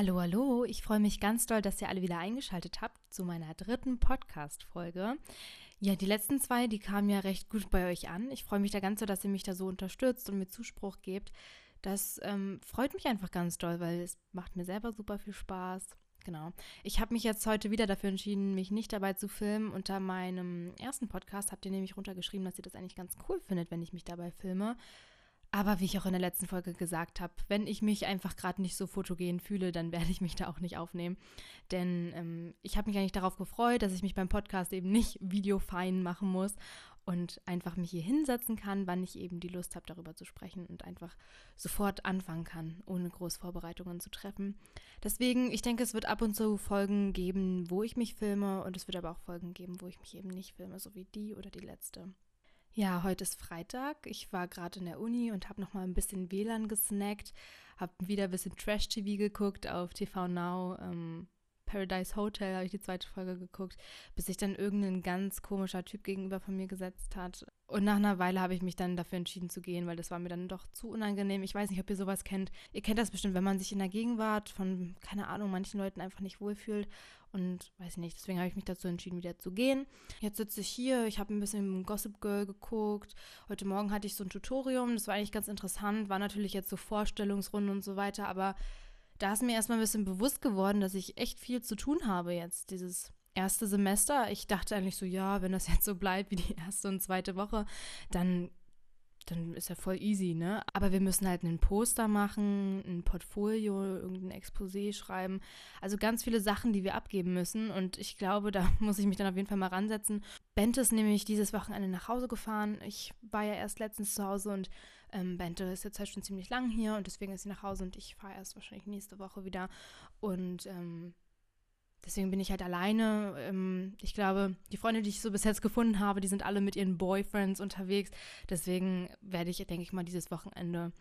Hallo, hallo. Ich freue mich ganz doll, dass ihr alle wieder eingeschaltet habt zu meiner dritten Podcast-Folge. Ja, die letzten zwei, die kamen ja recht gut bei euch an. Ich freue mich da ganz doll, dass ihr mich da so unterstützt und mir Zuspruch gebt. Das ähm, freut mich einfach ganz doll, weil es macht mir selber super viel Spaß. Genau. Ich habe mich jetzt heute wieder dafür entschieden, mich nicht dabei zu filmen. Unter meinem ersten Podcast habt ihr nämlich runtergeschrieben, dass ihr das eigentlich ganz cool findet, wenn ich mich dabei filme. Aber wie ich auch in der letzten Folge gesagt habe, wenn ich mich einfach gerade nicht so fotogen fühle, dann werde ich mich da auch nicht aufnehmen. Denn ähm, ich habe mich eigentlich darauf gefreut, dass ich mich beim Podcast eben nicht videofein machen muss und einfach mich hier hinsetzen kann, wann ich eben die Lust habe, darüber zu sprechen und einfach sofort anfangen kann, ohne groß Vorbereitungen zu treffen. Deswegen, ich denke, es wird ab und zu Folgen geben, wo ich mich filme und es wird aber auch Folgen geben, wo ich mich eben nicht filme, so wie die oder die letzte. Ja, heute ist Freitag. Ich war gerade in der Uni und habe noch mal ein bisschen WLAN gesnackt, habe wieder ein bisschen Trash-TV geguckt auf TV Now. Ähm, Paradise Hotel habe ich die zweite Folge geguckt, bis sich dann irgendein ganz komischer Typ gegenüber von mir gesetzt hat. Und nach einer Weile habe ich mich dann dafür entschieden zu gehen, weil das war mir dann doch zu unangenehm. Ich weiß nicht, ob ihr sowas kennt. Ihr kennt das bestimmt, wenn man sich in der Gegenwart von, keine Ahnung, manchen Leuten einfach nicht wohlfühlt. Und weiß nicht, deswegen habe ich mich dazu entschieden, wieder zu gehen. Jetzt sitze ich hier, ich habe ein bisschen Gossip Girl geguckt. Heute Morgen hatte ich so ein Tutorium, das war eigentlich ganz interessant, war natürlich jetzt so Vorstellungsrunden und so weiter, aber da ist mir erstmal ein bisschen bewusst geworden, dass ich echt viel zu tun habe jetzt, dieses erste Semester. Ich dachte eigentlich so, ja, wenn das jetzt so bleibt wie die erste und zweite Woche, dann dann ist ja voll easy, ne? Aber wir müssen halt einen Poster machen, ein Portfolio, irgendein Exposé schreiben. Also ganz viele Sachen, die wir abgeben müssen. Und ich glaube, da muss ich mich dann auf jeden Fall mal ransetzen. Bente ist nämlich dieses Wochenende nach Hause gefahren. Ich war ja erst letztens zu Hause und ähm, Bente ist jetzt halt schon ziemlich lang hier und deswegen ist sie nach Hause und ich fahre erst wahrscheinlich nächste Woche wieder. Und ähm, Deswegen bin ich halt alleine. Ähm, ich glaube, die Freunde, die ich so bis jetzt gefunden habe, die sind alle mit ihren Boyfriends unterwegs. Deswegen werde ich, denke ich mal, dieses Wochenende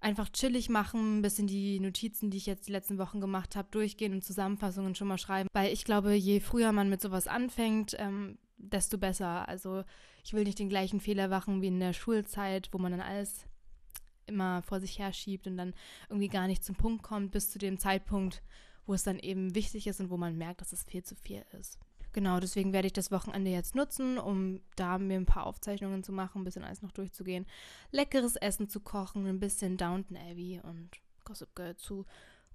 einfach chillig machen, ein bisschen die Notizen, die ich jetzt die letzten Wochen gemacht habe, durchgehen und Zusammenfassungen schon mal schreiben. Weil ich glaube, je früher man mit sowas anfängt, ähm, desto besser. Also ich will nicht den gleichen Fehler machen wie in der Schulzeit, wo man dann alles immer vor sich her schiebt und dann irgendwie gar nicht zum Punkt kommt, bis zu dem Zeitpunkt, wo es dann eben wichtig ist und wo man merkt, dass es viel zu viel ist. Genau, deswegen werde ich das Wochenende jetzt nutzen, um da mir ein paar Aufzeichnungen zu machen, ein bisschen alles noch durchzugehen, leckeres Essen zu kochen, ein bisschen Downton Abbey und Gossip Girl zu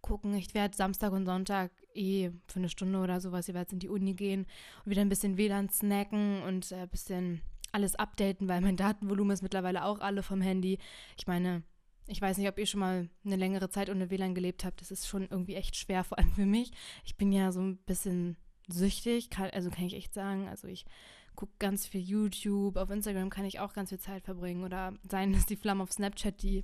gucken. Ich werde Samstag und Sonntag eh für eine Stunde oder sowas jeweils in die Uni gehen und wieder ein bisschen WLAN snacken und ein bisschen alles updaten, weil mein Datenvolumen ist mittlerweile auch alle vom Handy. Ich meine, ich weiß nicht, ob ihr schon mal eine längere Zeit ohne WLAN gelebt habt. Das ist schon irgendwie echt schwer, vor allem für mich. Ich bin ja so ein bisschen süchtig, kann, also kann ich echt sagen. Also ich gucke ganz viel YouTube. Auf Instagram kann ich auch ganz viel Zeit verbringen. Oder seien es die Flammen auf Snapchat, die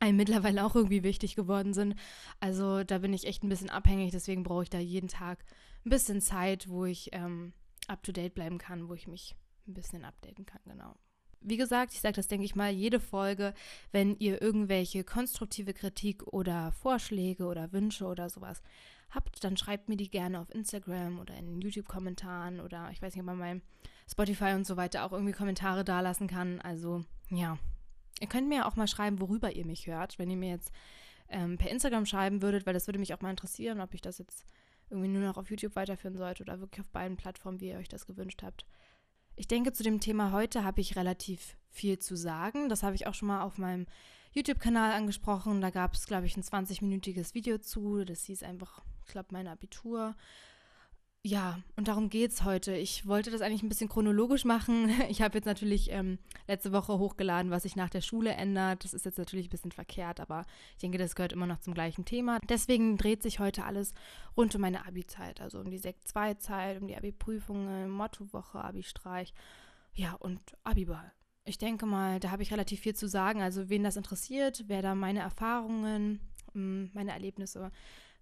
einem mittlerweile auch irgendwie wichtig geworden sind. Also da bin ich echt ein bisschen abhängig. Deswegen brauche ich da jeden Tag ein bisschen Zeit, wo ich ähm, up-to-date bleiben kann, wo ich mich ein bisschen updaten kann, genau wie gesagt, ich sage das, denke ich mal, jede Folge, wenn ihr irgendwelche konstruktive Kritik oder Vorschläge oder Wünsche oder sowas habt, dann schreibt mir die gerne auf Instagram oder in YouTube-Kommentaren oder ich weiß nicht, ob man bei Spotify und so weiter auch irgendwie Kommentare dalassen kann. Also ja, ihr könnt mir auch mal schreiben, worüber ihr mich hört, wenn ihr mir jetzt ähm, per Instagram schreiben würdet, weil das würde mich auch mal interessieren, ob ich das jetzt irgendwie nur noch auf YouTube weiterführen sollte oder wirklich auf beiden Plattformen, wie ihr euch das gewünscht habt. Ich denke, zu dem Thema heute habe ich relativ viel zu sagen. Das habe ich auch schon mal auf meinem YouTube-Kanal angesprochen. Da gab es, glaube ich, ein 20-minütiges Video zu. Das hieß einfach, ich glaube, mein Abitur. Ja, und darum geht es heute. Ich wollte das eigentlich ein bisschen chronologisch machen. Ich habe jetzt natürlich ähm, letzte Woche hochgeladen, was sich nach der Schule ändert. Das ist jetzt natürlich ein bisschen verkehrt, aber ich denke, das gehört immer noch zum gleichen Thema. Deswegen dreht sich heute alles rund um meine Abi-Zeit, also um die Sekt 2-Zeit, um die Abi-Prüfungen, Mottowoche, Abi-Streich, ja, und Abi-Ball. Ich denke mal, da habe ich relativ viel zu sagen. Also, wen das interessiert, wer da meine Erfahrungen, mm, meine Erlebnisse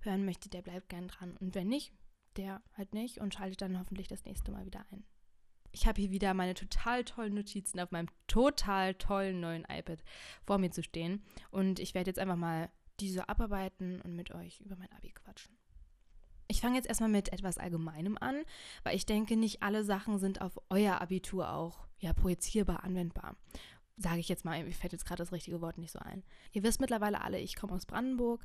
hören möchte, der bleibt gern dran. Und wenn nicht, der halt nicht und schaltet dann hoffentlich das nächste Mal wieder ein. Ich habe hier wieder meine total tollen Notizen auf meinem total tollen neuen iPad vor mir zu stehen und ich werde jetzt einfach mal diese abarbeiten und mit euch über mein Abi quatschen. Ich fange jetzt erstmal mit etwas Allgemeinem an, weil ich denke, nicht alle Sachen sind auf euer Abitur auch ja, projizierbar anwendbar. sage ich jetzt mal, mir fällt jetzt gerade das richtige Wort nicht so ein. Ihr wisst mittlerweile alle, ich komme aus Brandenburg.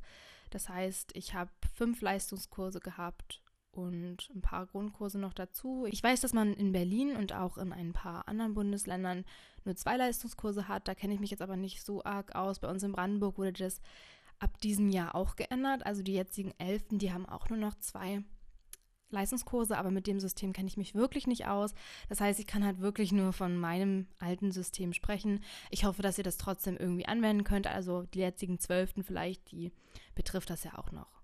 Das heißt, ich habe fünf Leistungskurse gehabt und ein paar Grundkurse noch dazu. Ich weiß, dass man in Berlin und auch in ein paar anderen Bundesländern nur zwei Leistungskurse hat. Da kenne ich mich jetzt aber nicht so arg aus. Bei uns in Brandenburg wurde das ab diesem Jahr auch geändert. Also die jetzigen Elften, die haben auch nur noch zwei Leistungskurse, aber mit dem System kenne ich mich wirklich nicht aus. Das heißt, ich kann halt wirklich nur von meinem alten System sprechen. Ich hoffe, dass ihr das trotzdem irgendwie anwenden könnt. Also die jetzigen Zwölften vielleicht, die betrifft das ja auch noch.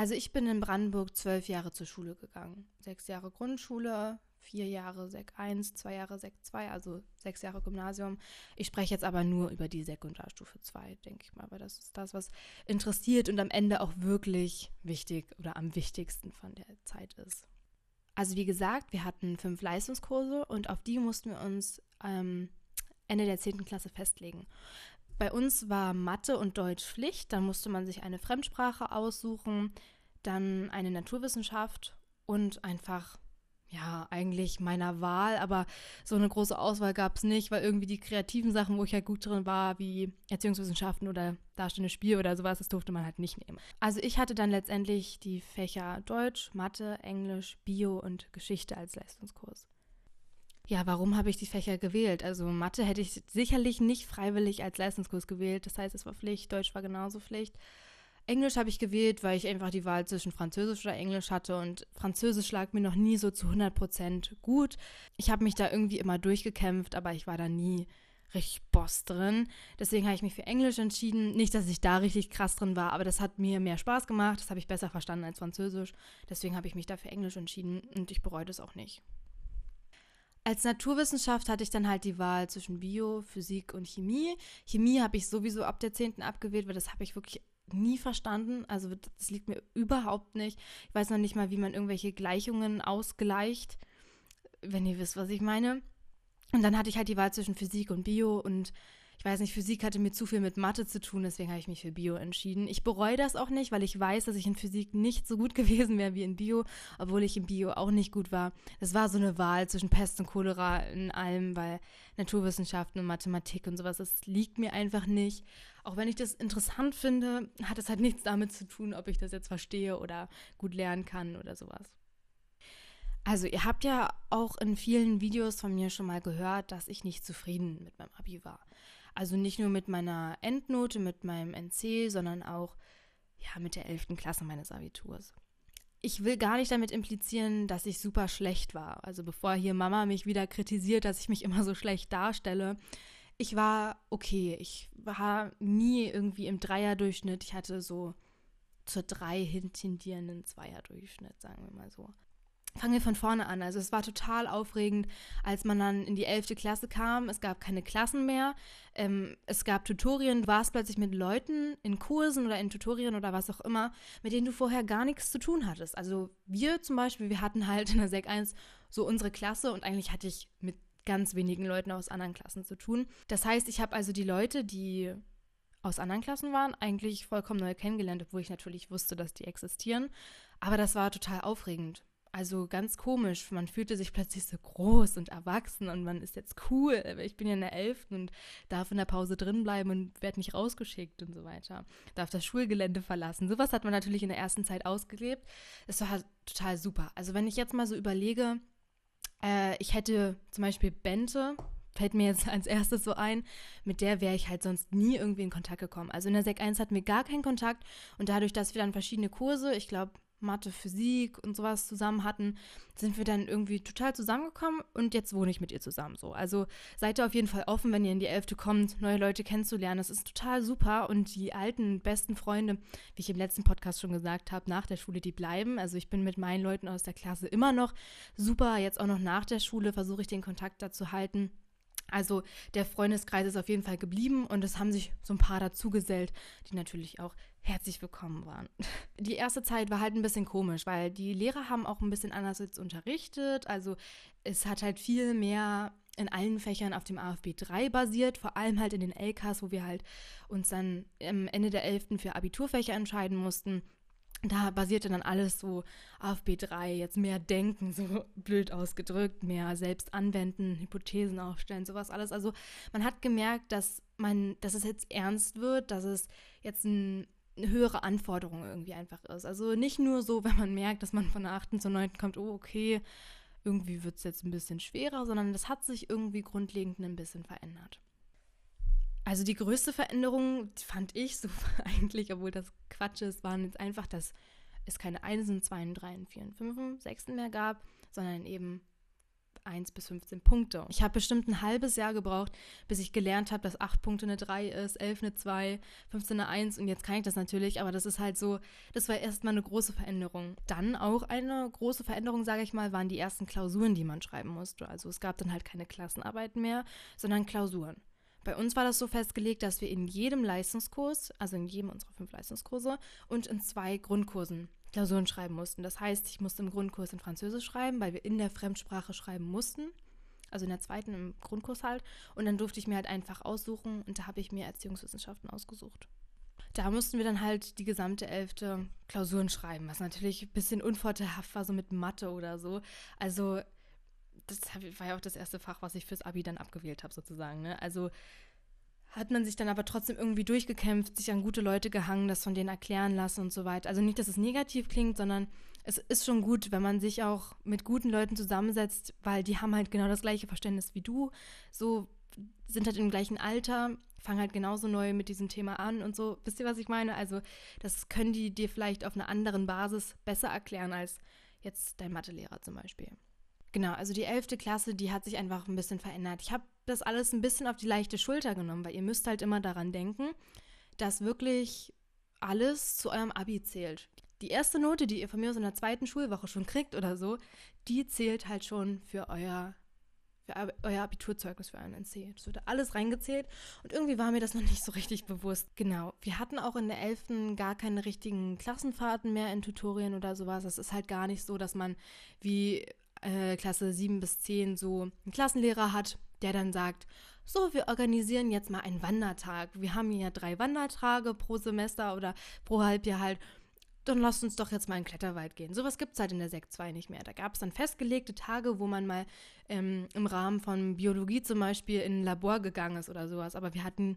Also ich bin in Brandenburg zwölf Jahre zur Schule gegangen. Sechs Jahre Grundschule, vier Jahre Sek 1, zwei Jahre Sek 2, also sechs Jahre Gymnasium. Ich spreche jetzt aber nur über die Sekundarstufe 2, denke ich mal, weil das ist das, was interessiert und am Ende auch wirklich wichtig oder am wichtigsten von der Zeit ist. Also wie gesagt, wir hatten fünf Leistungskurse und auf die mussten wir uns ähm, Ende der 10. Klasse festlegen. Bei uns war Mathe und Deutsch Pflicht, dann musste man sich eine Fremdsprache aussuchen, dann eine Naturwissenschaft und einfach ja, eigentlich meiner Wahl, aber so eine große Auswahl gab es nicht, weil irgendwie die kreativen Sachen, wo ich halt gut drin war, wie Erziehungswissenschaften oder darstellendes Spiel oder sowas, das durfte man halt nicht nehmen. Also ich hatte dann letztendlich die Fächer Deutsch, Mathe, Englisch, Bio und Geschichte als Leistungskurs. Ja, warum habe ich die Fächer gewählt? Also Mathe hätte ich sicherlich nicht freiwillig als Leistungskurs gewählt, das heißt, es war Pflicht, Deutsch war genauso Pflicht. Englisch habe ich gewählt, weil ich einfach die Wahl zwischen Französisch oder Englisch hatte und Französisch lag mir noch nie so zu 100 Prozent gut. Ich habe mich da irgendwie immer durchgekämpft, aber ich war da nie richtig Boss drin. Deswegen habe ich mich für Englisch entschieden. Nicht, dass ich da richtig krass drin war, aber das hat mir mehr Spaß gemacht. Das habe ich besser verstanden als Französisch. Deswegen habe ich mich da für Englisch entschieden und ich bereue das auch nicht. Als Naturwissenschaft hatte ich dann halt die Wahl zwischen Bio, Physik und Chemie. Chemie habe ich sowieso ab der 10. abgewählt, weil das habe ich wirklich nie verstanden. Also das liegt mir überhaupt nicht. Ich weiß noch nicht mal, wie man irgendwelche Gleichungen ausgleicht, wenn ihr wisst, was ich meine. Und dann hatte ich halt die Wahl zwischen Physik und Bio und ich weiß nicht, Physik hatte mir zu viel mit Mathe zu tun, deswegen habe ich mich für Bio entschieden. Ich bereue das auch nicht, weil ich weiß, dass ich in Physik nicht so gut gewesen wäre wie in Bio, obwohl ich in Bio auch nicht gut war. Das war so eine Wahl zwischen Pest und Cholera in allem, weil Naturwissenschaften und Mathematik und sowas, das liegt mir einfach nicht. Auch wenn ich das interessant finde, hat es halt nichts damit zu tun, ob ich das jetzt verstehe oder gut lernen kann oder sowas. Also ihr habt ja auch in vielen Videos von mir schon mal gehört, dass ich nicht zufrieden mit meinem Abi war. Also nicht nur mit meiner Endnote, mit meinem NC, sondern auch ja, mit der 11. Klasse meines Abiturs. Ich will gar nicht damit implizieren, dass ich super schlecht war. Also bevor hier Mama mich wieder kritisiert, dass ich mich immer so schlecht darstelle. Ich war okay. Ich war nie irgendwie im Dreierdurchschnitt. Ich hatte so zur drei hintendierenden Zweierdurchschnitt, sagen wir mal so fangen wir von vorne an. Also es war total aufregend, als man dann in die 11. Klasse kam. Es gab keine Klassen mehr. Ähm, es gab Tutorien. Du warst plötzlich mit Leuten in Kursen oder in Tutorien oder was auch immer, mit denen du vorher gar nichts zu tun hattest. Also wir zum Beispiel, wir hatten halt in der Sek 1 so unsere Klasse und eigentlich hatte ich mit ganz wenigen Leuten aus anderen Klassen zu tun. Das heißt, ich habe also die Leute, die aus anderen Klassen waren, eigentlich vollkommen neu kennengelernt, obwohl ich natürlich wusste, dass die existieren. Aber das war total aufregend. Also ganz komisch. Man fühlte sich plötzlich so groß und erwachsen und man ist jetzt cool. Ich bin ja in der Elften und darf in der Pause drin bleiben und werde nicht rausgeschickt und so weiter. Darf das Schulgelände verlassen. Sowas hat man natürlich in der ersten Zeit ausgelebt. Es war total super. Also wenn ich jetzt mal so überlege, äh, ich hätte zum Beispiel Bente, fällt mir jetzt als erstes so ein, mit der wäre ich halt sonst nie irgendwie in Kontakt gekommen. Also in der Sek 1 hatten wir gar keinen Kontakt und dadurch, dass wir dann verschiedene Kurse, ich glaube Mathe, Physik und sowas zusammen hatten, sind wir dann irgendwie total zusammengekommen und jetzt wohne ich mit ihr zusammen so. Also seid ihr auf jeden Fall offen, wenn ihr in die Elfte kommt, neue Leute kennenzulernen. Das ist total super und die alten, besten Freunde, wie ich im letzten Podcast schon gesagt habe, nach der Schule, die bleiben. Also ich bin mit meinen Leuten aus der Klasse immer noch super. Jetzt auch noch nach der Schule versuche ich den Kontakt dazu halten. Also der Freundeskreis ist auf jeden Fall geblieben und es haben sich so ein paar dazugesellt, die natürlich auch herzlich willkommen waren. Die erste Zeit war halt ein bisschen komisch, weil die Lehrer haben auch ein bisschen anders jetzt unterrichtet. Also es hat halt viel mehr in allen Fächern auf dem AFB 3 basiert, vor allem halt in den LKs, wo wir halt uns dann am Ende der 11. für Abiturfächer entscheiden mussten. Da basierte dann alles so auf B3, jetzt mehr denken, so blöd ausgedrückt, mehr selbst anwenden, Hypothesen aufstellen, sowas alles. Also man hat gemerkt, dass man, dass es jetzt ernst wird, dass es jetzt ein, eine höhere Anforderung irgendwie einfach ist. Also nicht nur so, wenn man merkt, dass man von der 8. zur 9. kommt, oh okay, irgendwie wird es jetzt ein bisschen schwerer, sondern das hat sich irgendwie grundlegend ein bisschen verändert. Also die größte Veränderung fand ich so eigentlich, obwohl das Quatsch ist, waren jetzt einfach, dass es keine Einsen, Zweien, Dreien, Vieren, Fünfen, Sechsten mehr gab, sondern eben 1 bis 15 Punkte. Ich habe bestimmt ein halbes Jahr gebraucht, bis ich gelernt habe, dass 8 Punkte eine 3 ist, 11 eine 2, 15 eine 1 und jetzt kann ich das natürlich, aber das ist halt so, das war erstmal eine große Veränderung. Dann auch eine große Veränderung, sage ich mal, waren die ersten Klausuren, die man schreiben musste. Also es gab dann halt keine Klassenarbeiten mehr, sondern Klausuren. Bei uns war das so festgelegt, dass wir in jedem Leistungskurs, also in jedem unserer fünf Leistungskurse und in zwei Grundkursen Klausuren schreiben mussten. Das heißt, ich musste im Grundkurs in Französisch schreiben, weil wir in der Fremdsprache schreiben mussten. Also in der zweiten im Grundkurs halt. Und dann durfte ich mir halt einfach aussuchen und da habe ich mir Erziehungswissenschaften ausgesucht. Da mussten wir dann halt die gesamte elfte Klausuren schreiben, was natürlich ein bisschen unvorteilhaft war, so mit Mathe oder so. Also das war ja auch das erste Fach, was ich fürs Abi dann abgewählt habe, sozusagen. Ne? Also hat man sich dann aber trotzdem irgendwie durchgekämpft, sich an gute Leute gehangen, das von denen erklären lassen und so weiter. Also nicht, dass es negativ klingt, sondern es ist schon gut, wenn man sich auch mit guten Leuten zusammensetzt, weil die haben halt genau das gleiche Verständnis wie du, so sind halt im gleichen Alter, fangen halt genauso neu mit diesem Thema an und so. Wisst ihr, was ich meine? Also das können die dir vielleicht auf einer anderen Basis besser erklären als jetzt dein Mathelehrer zum Beispiel. Genau, also die 11. Klasse, die hat sich einfach ein bisschen verändert. Ich habe das alles ein bisschen auf die leichte Schulter genommen, weil ihr müsst halt immer daran denken, dass wirklich alles zu eurem Abi zählt. Die erste Note, die ihr von mir aus in der zweiten Schulwoche schon kriegt oder so, die zählt halt schon für euer, für euer Abiturzeugnis für einen NC. Das wird alles reingezählt und irgendwie war mir das noch nicht so richtig bewusst. Genau, wir hatten auch in der 11. gar keine richtigen Klassenfahrten mehr in Tutorien oder sowas. Es ist halt gar nicht so, dass man wie äh, Klasse 7 bis 10 so einen Klassenlehrer hat, der dann sagt, so, wir organisieren jetzt mal einen Wandertag. Wir haben hier drei Wandertage pro Semester oder pro Halbjahr halt. Dann lasst uns doch jetzt mal in den Kletterwald gehen. Sowas gibt es halt in der Sekt 2 nicht mehr. Da gab es dann festgelegte Tage, wo man mal ähm, im Rahmen von Biologie zum Beispiel in ein Labor gegangen ist oder sowas. Aber wir hatten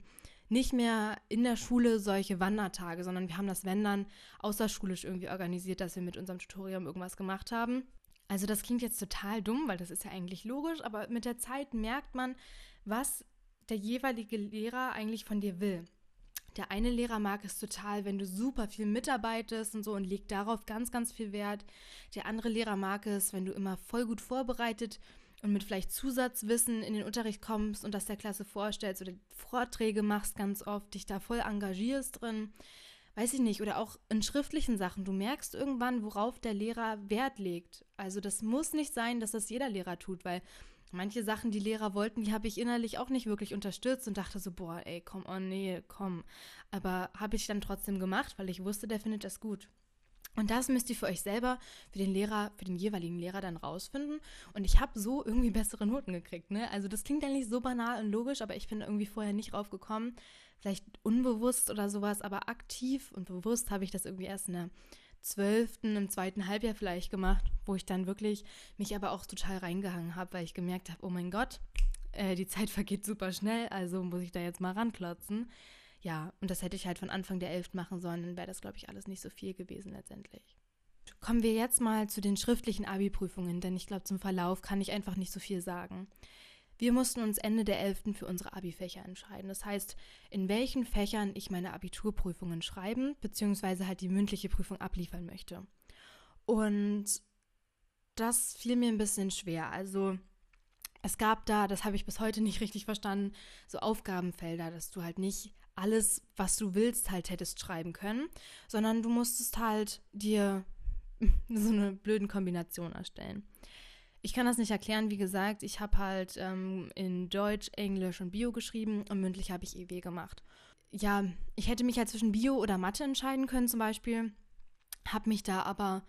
nicht mehr in der Schule solche Wandertage, sondern wir haben das, wenn dann, außerschulisch irgendwie organisiert, dass wir mit unserem Tutorium irgendwas gemacht haben. Also das klingt jetzt total dumm, weil das ist ja eigentlich logisch, aber mit der Zeit merkt man, was der jeweilige Lehrer eigentlich von dir will. Der eine Lehrer mag es total, wenn du super viel mitarbeitest und so und legt darauf ganz, ganz viel Wert. Der andere Lehrer mag es, wenn du immer voll gut vorbereitet und mit vielleicht Zusatzwissen in den Unterricht kommst und das der Klasse vorstellst oder Vorträge machst ganz oft, dich da voll engagierst drin weiß ich nicht, oder auch in schriftlichen Sachen. Du merkst irgendwann, worauf der Lehrer Wert legt. Also das muss nicht sein, dass das jeder Lehrer tut, weil manche Sachen, die Lehrer wollten, die habe ich innerlich auch nicht wirklich unterstützt und dachte so, boah, ey, komm, oh nee, komm. Aber habe ich dann trotzdem gemacht, weil ich wusste, der findet das gut. Und das müsst ihr für euch selber, für den Lehrer, für den jeweiligen Lehrer dann rausfinden. Und ich habe so irgendwie bessere Noten gekriegt. Ne? Also das klingt eigentlich so banal und logisch, aber ich bin irgendwie vorher nicht drauf gekommen. Vielleicht unbewusst oder sowas, aber aktiv und bewusst habe ich das irgendwie erst in der zwölften, im zweiten Halbjahr vielleicht gemacht, wo ich dann wirklich mich aber auch total reingehangen habe, weil ich gemerkt habe, oh mein Gott, äh, die Zeit vergeht super schnell, also muss ich da jetzt mal ranklotzen. Ja, und das hätte ich halt von Anfang der 11 machen sollen, dann wäre das, glaube ich, alles nicht so viel gewesen letztendlich. Kommen wir jetzt mal zu den schriftlichen Abi-Prüfungen, denn ich glaube, zum Verlauf kann ich einfach nicht so viel sagen. Wir mussten uns Ende der 11. für unsere Abi-Fächer entscheiden. Das heißt, in welchen Fächern ich meine Abiturprüfungen schreiben, beziehungsweise halt die mündliche Prüfung abliefern möchte. Und das fiel mir ein bisschen schwer. Also es gab da, das habe ich bis heute nicht richtig verstanden, so Aufgabenfelder, dass du halt nicht alles, was du willst, halt hättest schreiben können, sondern du musstest halt dir so eine blöden Kombination erstellen. Ich kann das nicht erklären, wie gesagt, ich habe halt ähm, in Deutsch, Englisch und Bio geschrieben und mündlich habe ich EW gemacht. Ja, ich hätte mich halt zwischen Bio oder Mathe entscheiden können zum Beispiel, habe mich da aber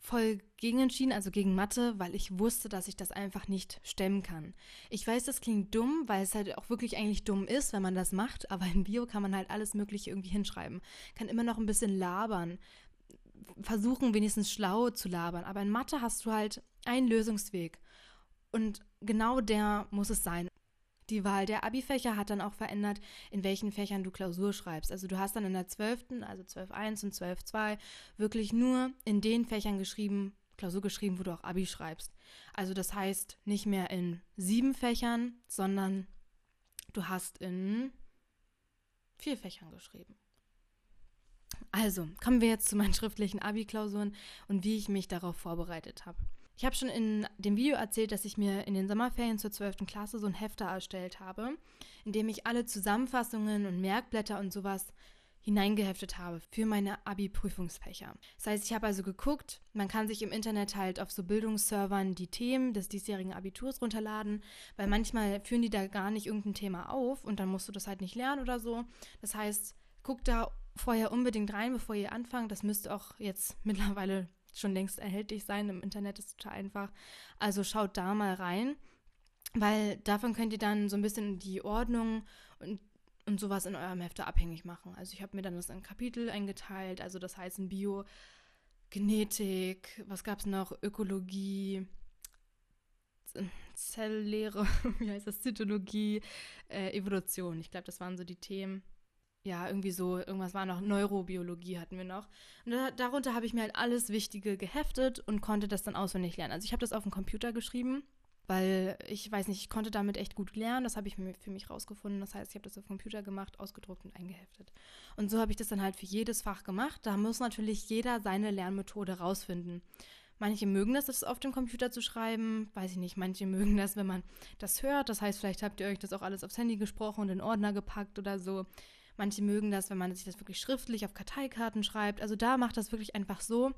voll gegen entschieden, also gegen Mathe, weil ich wusste, dass ich das einfach nicht stemmen kann. Ich weiß, das klingt dumm, weil es halt auch wirklich eigentlich dumm ist, wenn man das macht, aber im Bio kann man halt alles Mögliche irgendwie hinschreiben. Kann immer noch ein bisschen labern. versuchen, wenigstens schlau zu labern. Aber in Mathe hast du halt einen Lösungsweg. Und genau der muss es sein. Die Wahl der Abi-Fächer hat dann auch verändert, in welchen Fächern du Klausur schreibst. Also du hast dann in der 12., also 12.1 und 12.2, wirklich nur in den Fächern geschrieben, Klausur geschrieben, wo du auch Abi schreibst. Also das heißt nicht mehr in sieben Fächern, sondern du hast in vier Fächern geschrieben. Also, kommen wir jetzt zu meinen schriftlichen Abi-Klausuren und wie ich mich darauf vorbereitet habe. Ich habe schon in dem Video erzählt, dass ich mir in den Sommerferien zur 12. Klasse so ein Hefter erstellt habe, in dem ich alle Zusammenfassungen und Merkblätter und sowas hineingeheftet habe für meine Abi-Prüfungsfächer. Das heißt, ich habe also geguckt, man kann sich im Internet halt auf so Bildungsservern die Themen des diesjährigen Abiturs runterladen, weil manchmal führen die da gar nicht irgendein Thema auf und dann musst du das halt nicht lernen oder so. Das heißt, guck da vorher unbedingt rein, bevor ihr anfangt. Das müsste auch jetzt mittlerweile schon längst erhältlich sein. Im Internet ist total einfach. Also schaut da mal rein, weil davon könnt ihr dann so ein bisschen die Ordnung und und sowas in eurem Hefte abhängig machen. Also ich habe mir dann das in Kapitel eingeteilt, also das heißt in Bio, Genetik, was gab es noch, Ökologie, Zelllehre, wie heißt das, Zytologie, äh, Evolution. Ich glaube, das waren so die Themen. Ja, irgendwie so, irgendwas war noch, Neurobiologie hatten wir noch. Und da, darunter habe ich mir halt alles Wichtige geheftet und konnte das dann auswendig lernen. Also ich habe das auf dem Computer geschrieben weil ich weiß nicht, ich konnte damit echt gut lernen. Das habe ich für mich rausgefunden. Das heißt, ich habe das auf Computer gemacht, ausgedruckt und eingeheftet. Und so habe ich das dann halt für jedes Fach gemacht. Da muss natürlich jeder seine Lernmethode rausfinden. Manche mögen das, das auf dem Computer zu schreiben, weiß ich nicht. Manche mögen das, wenn man das hört. Das heißt, vielleicht habt ihr euch das auch alles aufs Handy gesprochen und in Ordner gepackt oder so. Manche mögen das, wenn man sich das wirklich schriftlich auf Karteikarten schreibt. Also da macht das wirklich einfach so,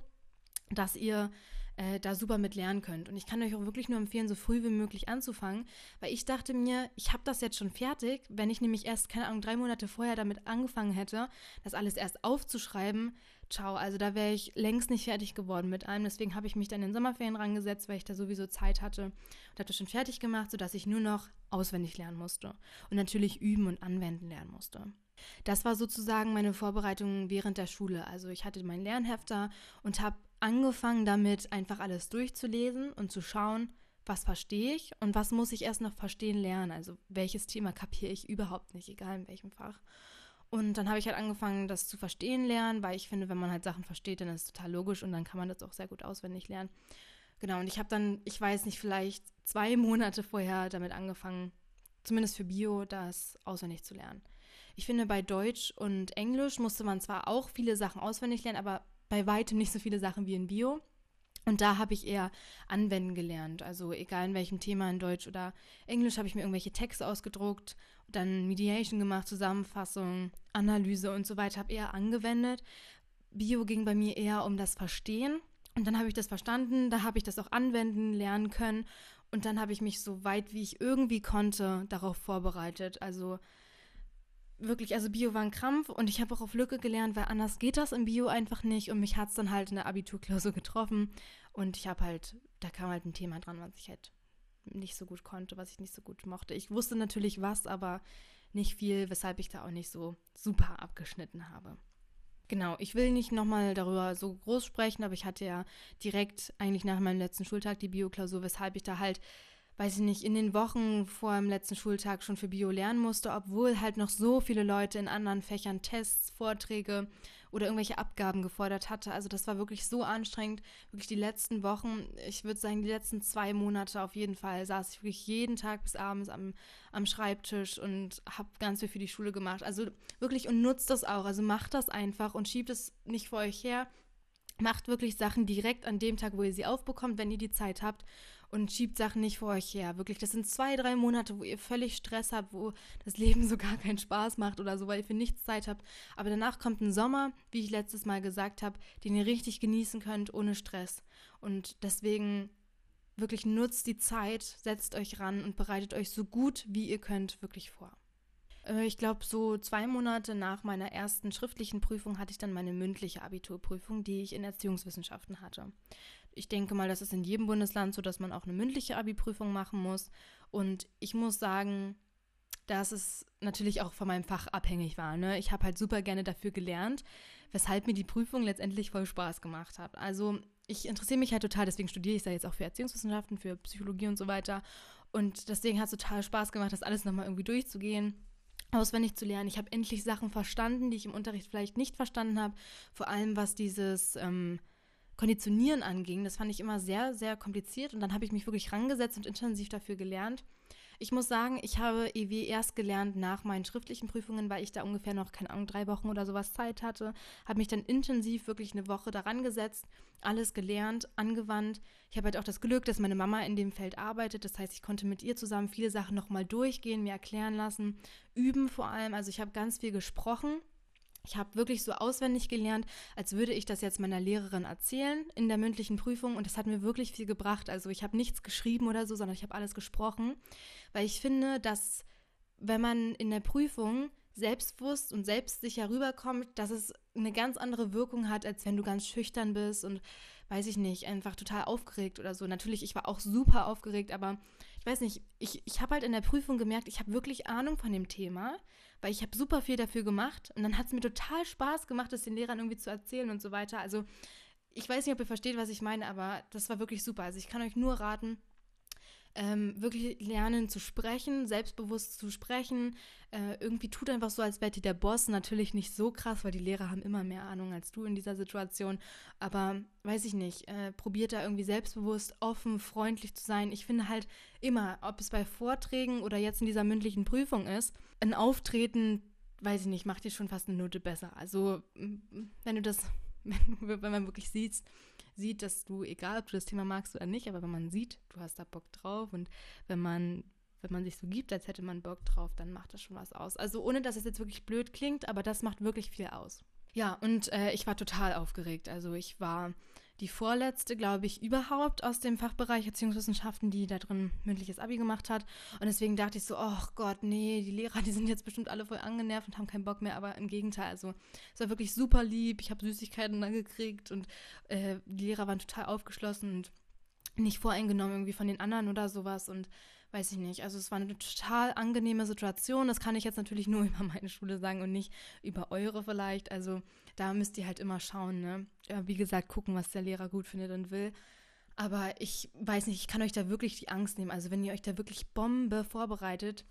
dass ihr äh, da super mit lernen könnt. Und ich kann euch auch wirklich nur empfehlen, so früh wie möglich anzufangen, weil ich dachte mir, ich habe das jetzt schon fertig. Wenn ich nämlich erst, keine Ahnung, drei Monate vorher damit angefangen hätte, das alles erst aufzuschreiben, ciao, also da wäre ich längst nicht fertig geworden mit allem. Deswegen habe ich mich dann in den Sommerferien rangesetzt, weil ich da sowieso Zeit hatte und habe das schon fertig gemacht, sodass ich nur noch auswendig lernen musste und natürlich üben und anwenden lernen musste. Das war sozusagen meine Vorbereitung während der Schule. Also ich hatte mein Lernhefter und habe angefangen damit, einfach alles durchzulesen und zu schauen, was verstehe ich und was muss ich erst noch verstehen lernen. Also welches Thema kapiere ich überhaupt nicht, egal in welchem Fach. Und dann habe ich halt angefangen, das zu verstehen lernen, weil ich finde, wenn man halt Sachen versteht, dann ist es total logisch und dann kann man das auch sehr gut auswendig lernen. Genau, und ich habe dann, ich weiß nicht, vielleicht zwei Monate vorher damit angefangen, zumindest für Bio, das auswendig zu lernen. Ich finde, bei Deutsch und Englisch musste man zwar auch viele Sachen auswendig lernen, aber bei weitem nicht so viele Sachen wie in Bio. Und da habe ich eher anwenden gelernt. Also egal in welchem Thema in Deutsch oder Englisch habe ich mir irgendwelche Texte ausgedruckt, dann Mediation gemacht, Zusammenfassung, Analyse und so weiter, habe eher angewendet. Bio ging bei mir eher um das Verstehen. Und dann habe ich das verstanden, da habe ich das auch anwenden, lernen können. Und dann habe ich mich so weit wie ich irgendwie konnte darauf vorbereitet. Also wirklich, also Bio war ein Krampf und ich habe auch auf Lücke gelernt, weil anders geht das im Bio einfach nicht und mich hat es dann halt in der Abiturklausur getroffen und ich habe halt, da kam halt ein Thema dran, was ich halt nicht so gut konnte, was ich nicht so gut mochte. Ich wusste natürlich was, aber nicht viel, weshalb ich da auch nicht so super abgeschnitten habe. Genau, ich will nicht nochmal darüber so groß sprechen, aber ich hatte ja direkt eigentlich nach meinem letzten Schultag die Bio-Klausur, weshalb ich da halt weiß ich nicht, in den Wochen vor dem letzten Schultag schon für Bio lernen musste, obwohl halt noch so viele Leute in anderen Fächern Tests, Vorträge oder irgendwelche Abgaben gefordert hatte. Also das war wirklich so anstrengend. Wirklich die letzten Wochen, ich würde sagen, die letzten zwei Monate auf jeden Fall, saß ich wirklich jeden Tag bis abends am, am Schreibtisch und habe ganz viel für die Schule gemacht. Also wirklich und nutzt das auch. Also macht das einfach und schiebt es nicht vor euch her. Macht wirklich Sachen direkt an dem Tag, wo ihr sie aufbekommt, wenn ihr die Zeit habt und schiebt Sachen nicht vor euch her. Wirklich, das sind zwei, drei Monate, wo ihr völlig Stress habt, wo das Leben so gar keinen Spaß macht oder so, weil ihr für nichts Zeit habt. Aber danach kommt ein Sommer, wie ich letztes Mal gesagt habe, den ihr richtig genießen könnt, ohne Stress. Und deswegen wirklich nutzt die Zeit, setzt euch ran und bereitet euch so gut wie ihr könnt wirklich vor. Äh, ich glaube, so zwei Monate nach meiner ersten schriftlichen Prüfung hatte ich dann meine mündliche Abiturprüfung, die ich in Erziehungswissenschaften hatte. Ich denke mal, das ist in jedem Bundesland so, dass man auch eine mündliche Abi-Prüfung machen muss. Und ich muss sagen, dass es natürlich auch von meinem Fach abhängig war. Ne? Ich habe halt super gerne dafür gelernt. weshalb mir die Prüfung letztendlich voll Spaß gemacht hat. Also ich interessiere mich halt total, deswegen studiere ich da jetzt auch für Erziehungswissenschaften, für Psychologie und so weiter. Und deswegen hat es total Spaß gemacht, das alles nochmal irgendwie durchzugehen auswendig zu lernen. Ich habe endlich Sachen verstanden, die ich im Unterricht vielleicht nicht verstanden habe. Vor allem was dieses ähm, Konditionieren anging. Das fand ich immer sehr, sehr kompliziert. Und dann habe ich mich wirklich rangesetzt und intensiv dafür gelernt. Ich muss sagen, ich habe EW erst gelernt nach meinen schriftlichen Prüfungen, weil ich da ungefähr noch, keine Ahnung, drei Wochen oder sowas Zeit hatte. Habe mich dann intensiv wirklich eine Woche daran gesetzt, alles gelernt, angewandt. Ich habe halt auch das Glück, dass meine Mama in dem Feld arbeitet. Das heißt, ich konnte mit ihr zusammen viele Sachen nochmal durchgehen, mir erklären lassen, üben vor allem. Also ich habe ganz viel gesprochen ich habe wirklich so auswendig gelernt, als würde ich das jetzt meiner Lehrerin erzählen in der mündlichen Prüfung und das hat mir wirklich viel gebracht. Also ich habe nichts geschrieben oder so, sondern ich habe alles gesprochen, weil ich finde, dass wenn man in der Prüfung selbstbewusst und selbstsicher rüberkommt, dass es eine ganz andere Wirkung hat, als wenn du ganz schüchtern bist und weiß ich nicht, einfach total aufgeregt oder so. Natürlich, ich war auch super aufgeregt, aber ich weiß nicht, ich, ich habe halt in der Prüfung gemerkt, ich habe wirklich Ahnung von dem Thema weil ich habe super viel dafür gemacht und dann hat es mir total Spaß gemacht, das den Lehrern irgendwie zu erzählen und so weiter. Also ich weiß nicht, ob ihr versteht, was ich meine, aber das war wirklich super. Also ich kann euch nur raten, ähm, wirklich lernen zu sprechen, selbstbewusst zu sprechen. Äh, irgendwie tut einfach so, als wärt ihr der Boss. Natürlich nicht so krass, weil die Lehrer haben immer mehr Ahnung als du in dieser Situation. Aber weiß ich nicht, äh, probiert da irgendwie selbstbewusst, offen, freundlich zu sein. Ich finde halt immer, ob es bei Vorträgen oder jetzt in dieser mündlichen Prüfung ist, ein Auftreten, weiß ich nicht, macht dir schon fast eine Note besser. Also, wenn du das, wenn, wenn man wirklich sieht, sieht, dass du, egal ob du das Thema magst oder nicht, aber wenn man sieht, du hast da Bock drauf und wenn man, wenn man sich so gibt, als hätte man Bock drauf, dann macht das schon was aus. Also ohne, dass es jetzt wirklich blöd klingt, aber das macht wirklich viel aus. Ja, und äh, ich war total aufgeregt. Also ich war die vorletzte, glaube ich, überhaupt aus dem Fachbereich Erziehungswissenschaften, die da drin mündliches Abi gemacht hat. Und deswegen dachte ich so, oh Gott, nee, die Lehrer, die sind jetzt bestimmt alle voll angenervt und haben keinen Bock mehr. Aber im Gegenteil, also es war wirklich super lieb. Ich habe Süßigkeiten dann gekriegt und äh, die Lehrer waren total aufgeschlossen und nicht voreingenommen irgendwie von den anderen oder sowas. Und weiß ich nicht. Also es war eine total angenehme Situation. Das kann ich jetzt natürlich nur über meine Schule sagen und nicht über eure vielleicht. Also da müsst ihr halt immer schauen, ne? Wie gesagt, gucken, was der Lehrer gut findet und will. Aber ich weiß nicht, ich kann euch da wirklich die Angst nehmen. Also wenn ihr euch da wirklich Bombe vorbereitet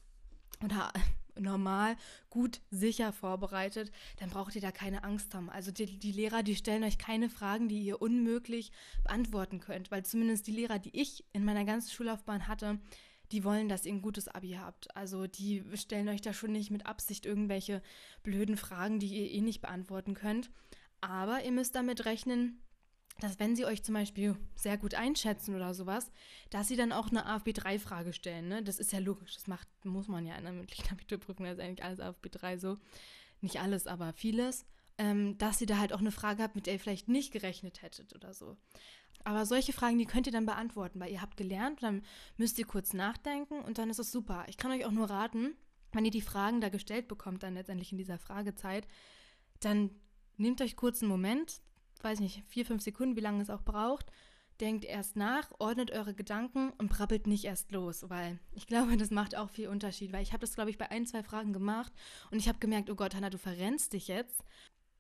oder normal, gut, sicher vorbereitet, dann braucht ihr da keine Angst haben. Also die, die, Lehrer, die stellen euch keine Fragen, die ihr unmöglich beantworten könnt, weil zumindest die Lehrer, die ich in meiner ganzen Schullaufbahn hatte, die wollen, dass ihr ein gutes Abi habt. Also die stellen euch da schon nicht mit Absicht irgendwelche blöden Fragen, die ihr eh nicht beantworten könnt. Aber ihr müsst damit rechnen, dass wenn sie euch zum Beispiel sehr gut einschätzen oder sowas, dass sie dann auch eine AFB3-Frage stellen. Ne? Das ist ja logisch, das macht, muss man ja in der mündlichen Abiturprüfung, das ist eigentlich alles AFB3 so. Nicht alles, aber vieles. Ähm, dass sie da halt auch eine Frage habt, mit der ihr vielleicht nicht gerechnet hättet oder so. Aber solche Fragen, die könnt ihr dann beantworten, weil ihr habt gelernt, dann müsst ihr kurz nachdenken und dann ist es super. Ich kann euch auch nur raten, wenn ihr die Fragen da gestellt bekommt, dann letztendlich in dieser Fragezeit, dann nehmt euch kurz einen Moment, weiß nicht, vier, fünf Sekunden, wie lange es auch braucht, denkt erst nach, ordnet eure Gedanken und brabbelt nicht erst los, weil ich glaube, das macht auch viel Unterschied, weil ich habe das, glaube ich, bei ein, zwei Fragen gemacht und ich habe gemerkt, oh Gott, Hannah, du verrennst dich jetzt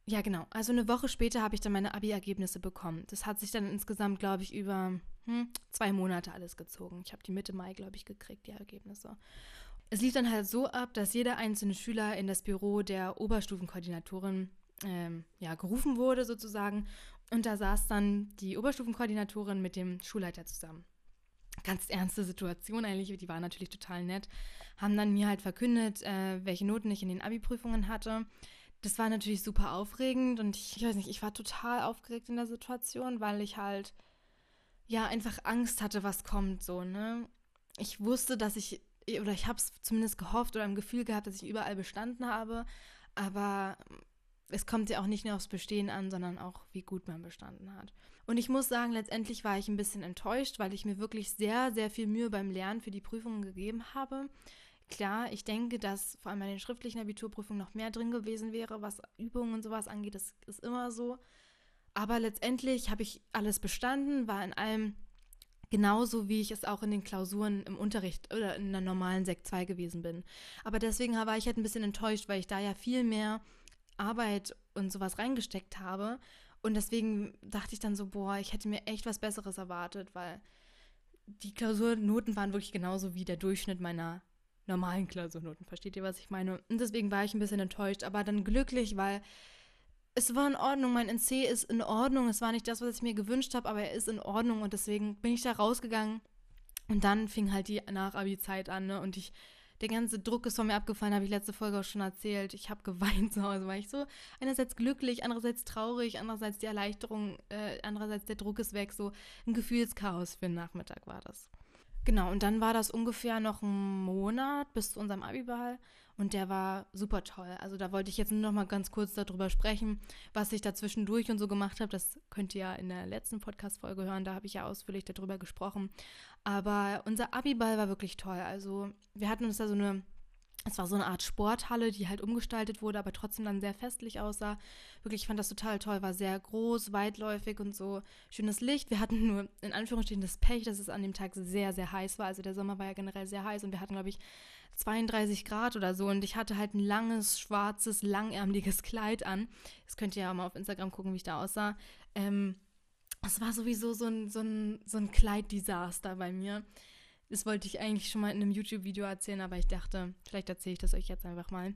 ja, genau. Also eine Woche später habe ich dann meine Abi-Ergebnisse bekommen. Das hat sich dann insgesamt, glaube ich, über hm, zwei Monate alles gezogen. Ich habe die Mitte Mai, glaube ich, gekriegt, die Ergebnisse. Es lief dann halt so ab, dass jeder einzelne Schüler in das Büro der Oberstufenkoordinatorin ähm, ja, gerufen wurde, sozusagen. Und da saß dann die Oberstufenkoordinatorin mit dem Schulleiter zusammen. Ganz ernste Situation eigentlich, die war natürlich total nett. Haben dann mir halt verkündet, äh, welche Noten ich in den Abi-Prüfungen hatte das war natürlich super aufregend und ich, ich weiß nicht, ich war total aufgeregt in der Situation, weil ich halt ja einfach Angst hatte, was kommt so, ne? Ich wusste, dass ich oder ich habe es zumindest gehofft oder im Gefühl gehabt, dass ich überall bestanden habe, aber es kommt ja auch nicht nur aufs Bestehen an, sondern auch, wie gut man bestanden hat. Und ich muss sagen, letztendlich war ich ein bisschen enttäuscht, weil ich mir wirklich sehr, sehr viel Mühe beim Lernen für die Prüfungen gegeben habe. Klar, ich denke, dass vor allem bei den schriftlichen Abiturprüfungen noch mehr drin gewesen wäre, was Übungen und sowas angeht. Das ist immer so. Aber letztendlich habe ich alles bestanden, war in allem genauso, wie ich es auch in den Klausuren im Unterricht oder in der normalen Sekt 2 gewesen bin. Aber deswegen war ich halt ein bisschen enttäuscht, weil ich da ja viel mehr Arbeit und sowas reingesteckt habe. Und deswegen dachte ich dann so, boah, ich hätte mir echt was Besseres erwartet, weil die Klausurnoten waren wirklich genauso wie der Durchschnitt meiner normalen Klausurnoten. Versteht ihr, was ich meine? Und deswegen war ich ein bisschen enttäuscht, aber dann glücklich, weil es war in Ordnung. Mein NC ist in Ordnung. Es war nicht das, was ich mir gewünscht habe, aber er ist in Ordnung und deswegen bin ich da rausgegangen. Und dann fing halt die Nach-Abi-Zeit an, ne? Und ich, der ganze Druck ist von mir abgefallen, habe ich letzte Folge auch schon erzählt. Ich habe geweint zu Hause, weil ich so einerseits glücklich, andererseits traurig, andererseits die Erleichterung, äh, andererseits der Druck ist weg. So ein Gefühlschaos für den Nachmittag war das. Genau, und dann war das ungefähr noch ein Monat bis zu unserem Abiball und der war super toll. Also da wollte ich jetzt nur noch mal ganz kurz darüber sprechen, was ich da zwischendurch und so gemacht habe. Das könnt ihr ja in der letzten Podcast-Folge hören, da habe ich ja ausführlich darüber gesprochen. Aber unser Abiball war wirklich toll. Also wir hatten uns da so eine es war so eine Art Sporthalle, die halt umgestaltet wurde, aber trotzdem dann sehr festlich aussah. Wirklich, ich fand das total toll, war sehr groß, weitläufig und so schönes Licht. Wir hatten nur in Anführungsstrichen das Pech, dass es an dem Tag sehr, sehr heiß war. Also der Sommer war ja generell sehr heiß und wir hatten, glaube ich, 32 Grad oder so und ich hatte halt ein langes, schwarzes, langärmliches Kleid an. Das könnt ihr ja mal auf Instagram gucken, wie ich da aussah. Ähm, es war sowieso so ein, so ein, so ein Kleiddesaster bei mir. Das wollte ich eigentlich schon mal in einem YouTube-Video erzählen, aber ich dachte, vielleicht erzähle ich das euch jetzt einfach mal.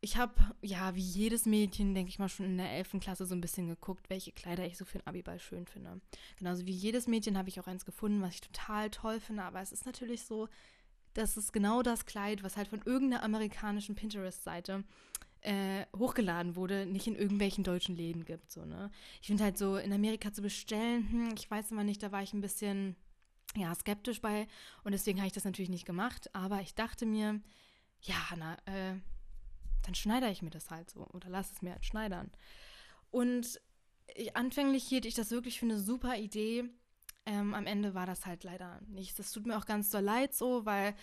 Ich habe, ja, wie jedes Mädchen, denke ich mal, schon in der 11. Klasse so ein bisschen geguckt, welche Kleider ich so für ein Abiball schön finde. Genauso wie jedes Mädchen habe ich auch eins gefunden, was ich total toll finde, aber es ist natürlich so, dass es genau das Kleid, was halt von irgendeiner amerikanischen Pinterest-Seite äh, hochgeladen wurde, nicht in irgendwelchen deutschen Läden gibt. So, ne? Ich finde halt so, in Amerika zu bestellen, hm, ich weiß immer nicht, da war ich ein bisschen ja, skeptisch bei und deswegen habe ich das natürlich nicht gemacht. Aber ich dachte mir, ja, Hanna, äh, dann schneide ich mir das halt so oder lass es mir halt schneidern. Und ich, anfänglich hielt ich das wirklich für eine super Idee. Ähm, am Ende war das halt leider nichts. Das tut mir auch ganz doll leid so, weil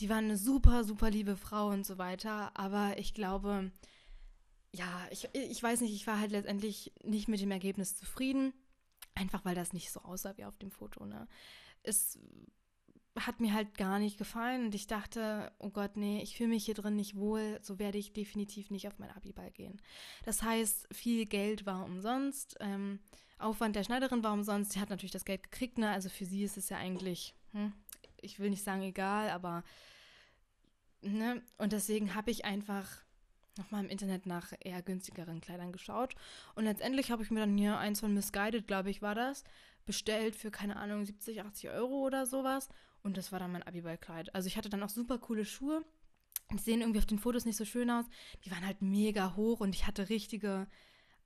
die waren eine super, super liebe Frau und so weiter. Aber ich glaube, ja, ich, ich weiß nicht, ich war halt letztendlich nicht mit dem Ergebnis zufrieden. Einfach weil das nicht so aussah wie auf dem Foto, ne? Es hat mir halt gar nicht gefallen und ich dachte, oh Gott, nee, ich fühle mich hier drin nicht wohl, so werde ich definitiv nicht auf mein Abiball gehen. Das heißt, viel Geld war umsonst, ähm, Aufwand der Schneiderin war umsonst, sie hat natürlich das Geld gekriegt, ne? also für sie ist es ja eigentlich, hm, ich will nicht sagen egal, aber, ne, und deswegen habe ich einfach nochmal im Internet nach eher günstigeren Kleidern geschaut und letztendlich habe ich mir dann hier eins von Misguided, glaube ich, war das, bestellt für, keine Ahnung, 70, 80 Euro oder sowas. Und das war dann mein Abiballkleid. Also ich hatte dann auch super coole Schuhe. Die sehen irgendwie auf den Fotos nicht so schön aus. Die waren halt mega hoch und ich hatte richtige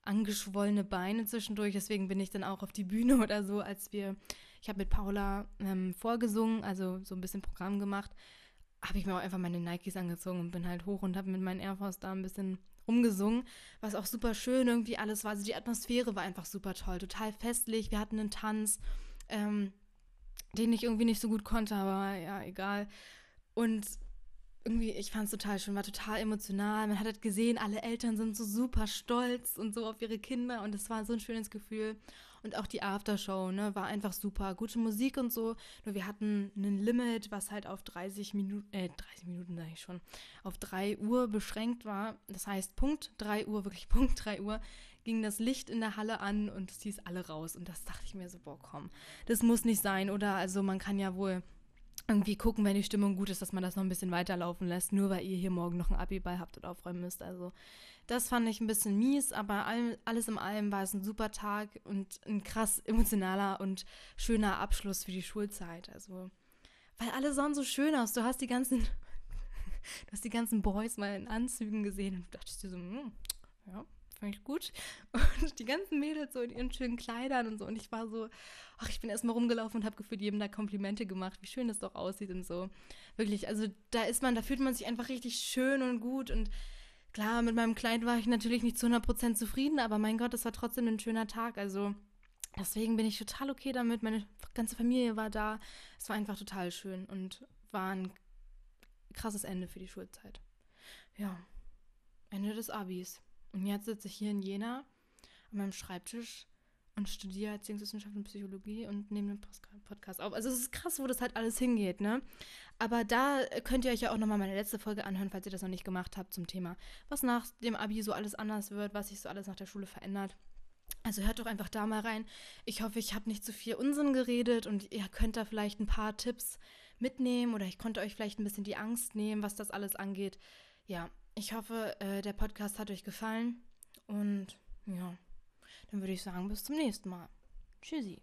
angeschwollene Beine zwischendurch. Deswegen bin ich dann auch auf die Bühne oder so, als wir, ich habe mit Paula ähm, vorgesungen, also so ein bisschen Programm gemacht, habe ich mir auch einfach meine Nikes angezogen und bin halt hoch und habe mit meinen Air Force da ein bisschen rumgesungen, was auch super schön irgendwie alles war. Also die Atmosphäre war einfach super toll, total festlich. Wir hatten einen Tanz, ähm, den ich irgendwie nicht so gut konnte, aber ja, egal. Und irgendwie, ich fand es total schön, war total emotional. Man hat halt gesehen, alle Eltern sind so super stolz und so auf ihre Kinder und es war so ein schönes Gefühl. Und auch die Aftershow, ne, war einfach super. Gute Musik und so. Nur wir hatten ein Limit, was halt auf 30 Minuten, äh, 30 Minuten sage ich schon, auf 3 Uhr beschränkt war. Das heißt, Punkt 3 Uhr, wirklich Punkt 3 Uhr, ging das Licht in der Halle an und es hieß alle raus. Und das dachte ich mir so, boah, komm, das muss nicht sein. Oder also man kann ja wohl irgendwie gucken, wenn die Stimmung gut ist, dass man das noch ein bisschen weiterlaufen lässt, nur weil ihr hier morgen noch ein Abi-Ball habt und aufräumen müsst. Also das fand ich ein bisschen mies, aber alles in allem war es ein super Tag und ein krass emotionaler und schöner Abschluss für die Schulzeit. Also, weil alle sahen so schön aus. Du hast die ganzen, du hast die ganzen Boys mal in Anzügen gesehen und dachtest dir so, hm, ja, fand ich gut. Und die ganzen Mädels so in ihren schönen Kleidern und so. Und ich war so, ach, ich bin erstmal rumgelaufen und habe gefühlt jedem da Komplimente gemacht, wie schön das doch aussieht und so. Wirklich, also da ist man, da fühlt man sich einfach richtig schön und gut und Klar, mit meinem Kleid war ich natürlich nicht zu 100% zufrieden, aber mein Gott, es war trotzdem ein schöner Tag. Also deswegen bin ich total okay damit. Meine ganze Familie war da. Es war einfach total schön und war ein krasses Ende für die Schulzeit. Ja, Ende des Abis. Und jetzt sitze ich hier in Jena an meinem Schreibtisch und studiere Erziehungswissenschaft und Psychologie und nehme den Podcast auf. Also es ist krass, wo das halt alles hingeht, ne? Aber da könnt ihr euch ja auch nochmal meine letzte Folge anhören, falls ihr das noch nicht gemacht habt zum Thema, was nach dem Abi so alles anders wird, was sich so alles nach der Schule verändert. Also hört doch einfach da mal rein. Ich hoffe, ich habe nicht zu viel Unsinn geredet und ihr könnt da vielleicht ein paar Tipps mitnehmen oder ich konnte euch vielleicht ein bisschen die Angst nehmen, was das alles angeht. Ja, ich hoffe, äh, der Podcast hat euch gefallen und ja, dann würde ich sagen, bis zum nächsten Mal. Tschüssi.